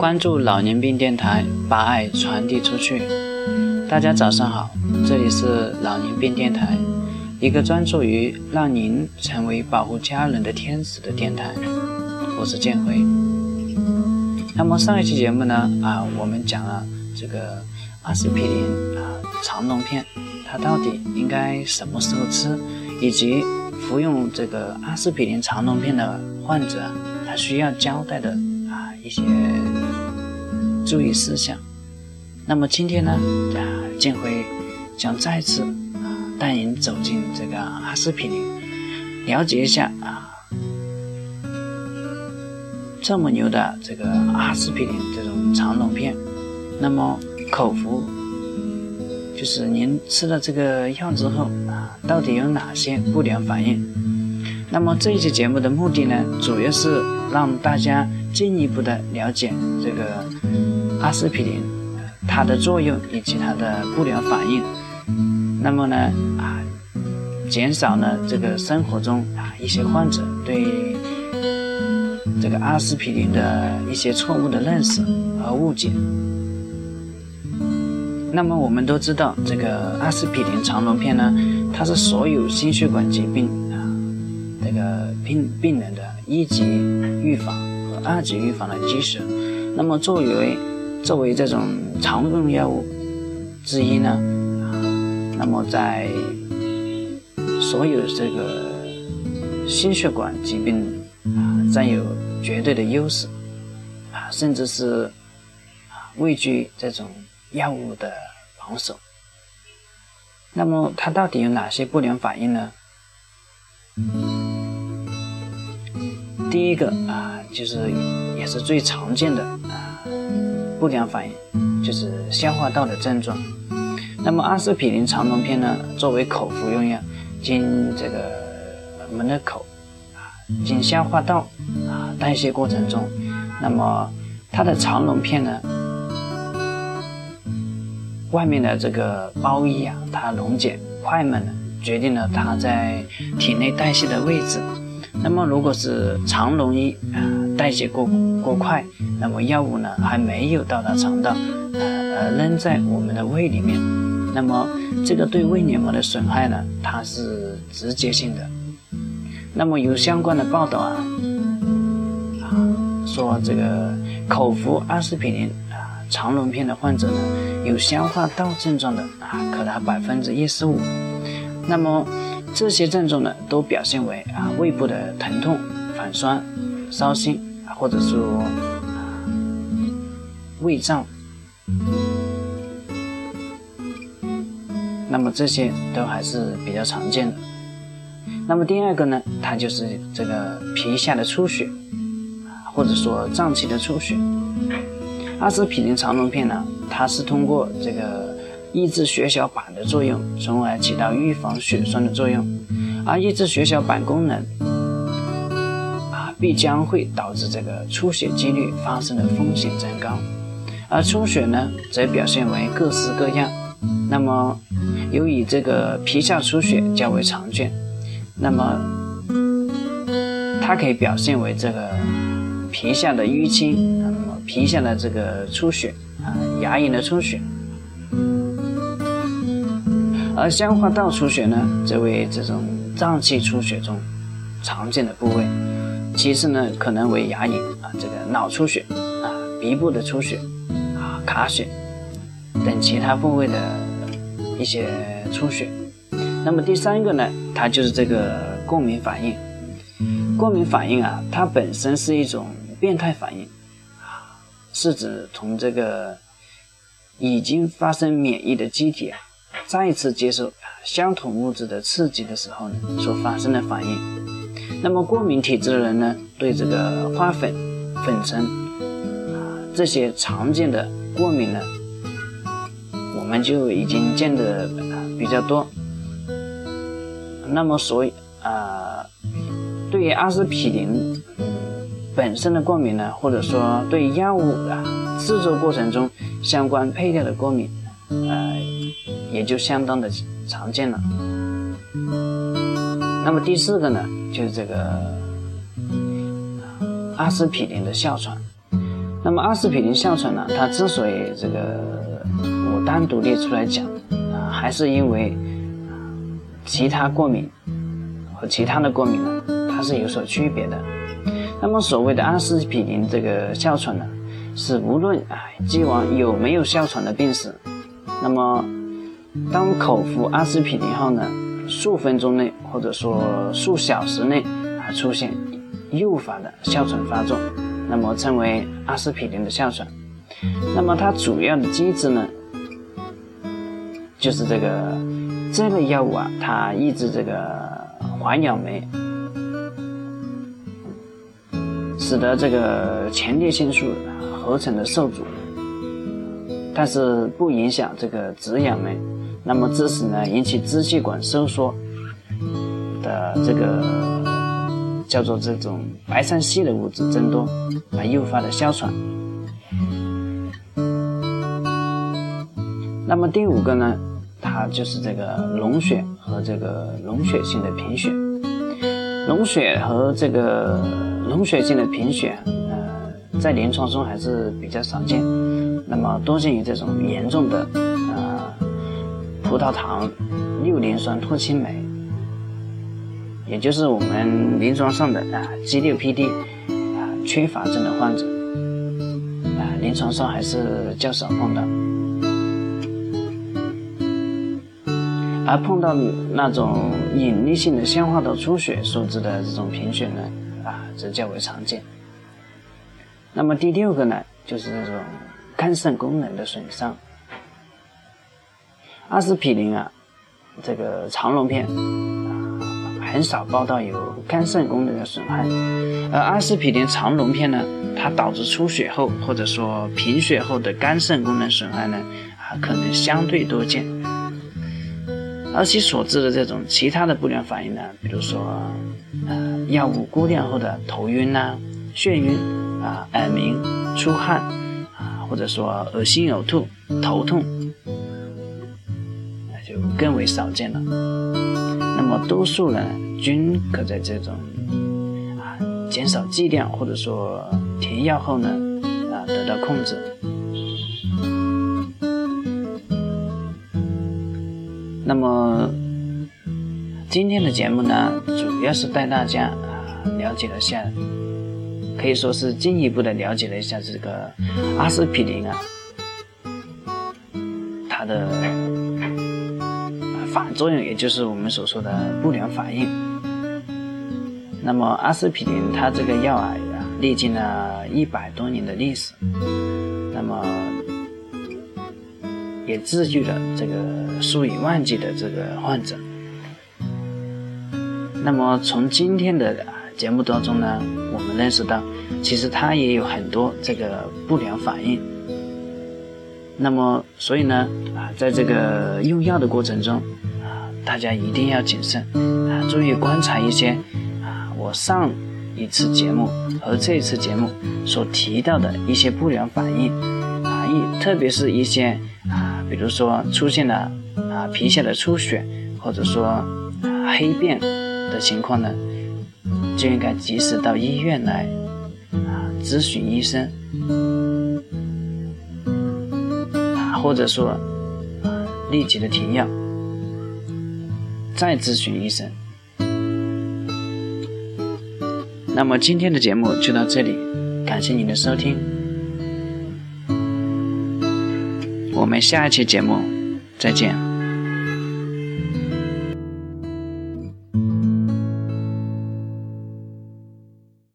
关注老年病电台，把爱传递出去。大家早上好，这里是老年病电台，一个专注于让您成为保护家人的天使的电台。我是建辉。那么上一期节目呢，啊，我们讲了这个阿司匹林啊肠溶片，它到底应该什么时候吃，以及服用这个阿司匹林肠溶片的患者，他需要交代的啊。一些注意事项。那么今天呢，啊，建辉将再次啊带您走进这个阿司匹林，了解一下啊这么牛的这个阿司匹林这种肠溶片。那么口服就是您吃了这个药之后啊，到底有哪些不良反应？那么这一期节目的目的呢，主要是让大家。进一步的了解这个阿司匹林它的作用以及它的不良反应，那么呢啊，减少了这个生活中啊一些患者对这个阿司匹林的一些错误的认识和误解。那么我们都知道，这个阿司匹林肠溶片呢，它是所有心血管疾病啊这个病病人的一级预防和。二级预防的基石。那么作为作为这种常用药物之一呢，那么在所有这个心血管疾病啊，占有绝对的优势啊，甚至是啊畏惧这种药物的榜首。那么它到底有哪些不良反应呢？第一个啊。就是也是最常见的啊不良反应，就是消化道的症状。那么阿司匹林肠溶片呢，作为口服用药，经这个我们的口啊，经消化道啊代谢过程中，那么它的肠溶片呢，外面的这个包衣啊，它溶解快慢呢，决定了它在体内代谢的位置。那么如果是肠溶衣啊代谢过过快，那么药物呢还没有到达肠道，呃呃扔在我们的胃里面，那么这个对胃黏膜的损害呢，它是直接性的。那么有相关的报道啊啊说这个口服阿司匹林啊长龙片的患者呢，有消化道症状的啊可达百分之一十五。那么这些症状呢，都表现为啊胃部的疼痛、反酸、烧心，或者说胃胀。那么这些都还是比较常见的。那么第二个呢，它就是这个皮下的出血，或者说脏器的出血。阿司匹林肠溶片呢，它是通过这个。抑制血小板的作用，从而起到预防血栓的作用。而抑制血小板功能，必将会导致这个出血几率发生的风险增高。而出血呢，则表现为各式各样。那么，由于这个皮下出血较为常见，那么它可以表现为这个皮下的淤青，那么皮下的这个出血啊，牙龈的出血。而消化道出血呢，则为这种脏器出血中常见的部位。其次呢，可能为牙龈啊，这个脑出血啊，鼻部的出血啊，卡血等其他部位的一些出血。那么第三个呢，它就是这个过敏反应。过敏反应啊，它本身是一种变态反应啊，是指从这个已经发生免疫的机体啊。再次接受相同物质的刺激的时候呢，所发生的反应。那么过敏体质的人呢，对这个花粉、粉尘啊这些常见的过敏呢，我们就已经见得比较多。那么所以啊，对于阿司匹林本身的过敏呢，或者说对药物啊制作过程中相关配料的过敏，呃。也就相当的常见了。那么第四个呢，就是这个阿司匹林的哮喘。那么阿司匹林哮喘呢，它之所以这个我单独列出来讲啊，还是因为其他过敏和其他的过敏呢，它是有所区别的。那么所谓的阿司匹林这个哮喘呢，是无论啊既往有没有哮喘的病史，那么当口服阿司匹林后呢，数分钟内或者说数小时内啊出现诱发的哮喘发作，那么称为阿司匹林的哮喘。那么它主要的机制呢，就是这个这类药物啊，它抑制这个环氧酶。使得这个前列腺素合成的受阻，但是不影响这个止氧酶，那么致使呢引起支气管收缩的这个叫做这种白三烯的物质增多，而诱发的哮喘。那么第五个呢，它就是这个脓血和这个脓血性的贫血，脓血和这个。脓血性的贫血，呃，在临床中还是比较少见，那么多见于这种严重的，呃，葡萄糖六磷酸脱氢酶，也就是我们临床上的啊 G6PD 啊缺乏症的患者，啊，临床上还是较少碰到，而碰到那种隐匿性的消化道出血所致的这种贫血呢？啊，则较为常见。那么第六个呢，就是这种肝肾功能的损伤。阿司匹林啊，这个肠龙片，很少报道有肝肾功能的损害。而阿司匹林肠溶片呢，它导致出血后或者说贫血后的肝肾功能损害呢，啊，可能相对多见。而其所致的这种其他的不良反应呢，比如说。呃，药物过量后的头晕呐、眩晕啊、耳鸣、出汗啊，或者说恶心、呕吐、头痛，那就更为少见了。么多数人均可在这种啊减少剂量或者说停药后呢啊得到控制。那么。今天的节目呢，主要是带大家啊了解了下，可以说是进一步的了解了一下这个阿司匹林啊，它的作用，也就是我们所说的不良反应。那么阿司匹林它这个药啊，历经了一百多年的历史，那么也治愈了这个数以万计的这个患者。那么从今天的节目当中呢，我们认识到，其实它也有很多这个不良反应。那么所以呢，啊，在这个用药的过程中，大家一定要谨慎，啊，注意观察一些，啊，我上一次节目和这次节目所提到的一些不良反应，啊，一特别是一些啊，比如说出现了啊皮下的出血，或者说啊黑便。的情况呢，就应该及时到医院来啊咨询医生，或者说啊立即的停药，再咨询医生。那么今天的节目就到这里，感谢您的收听，我们下一期节目再见。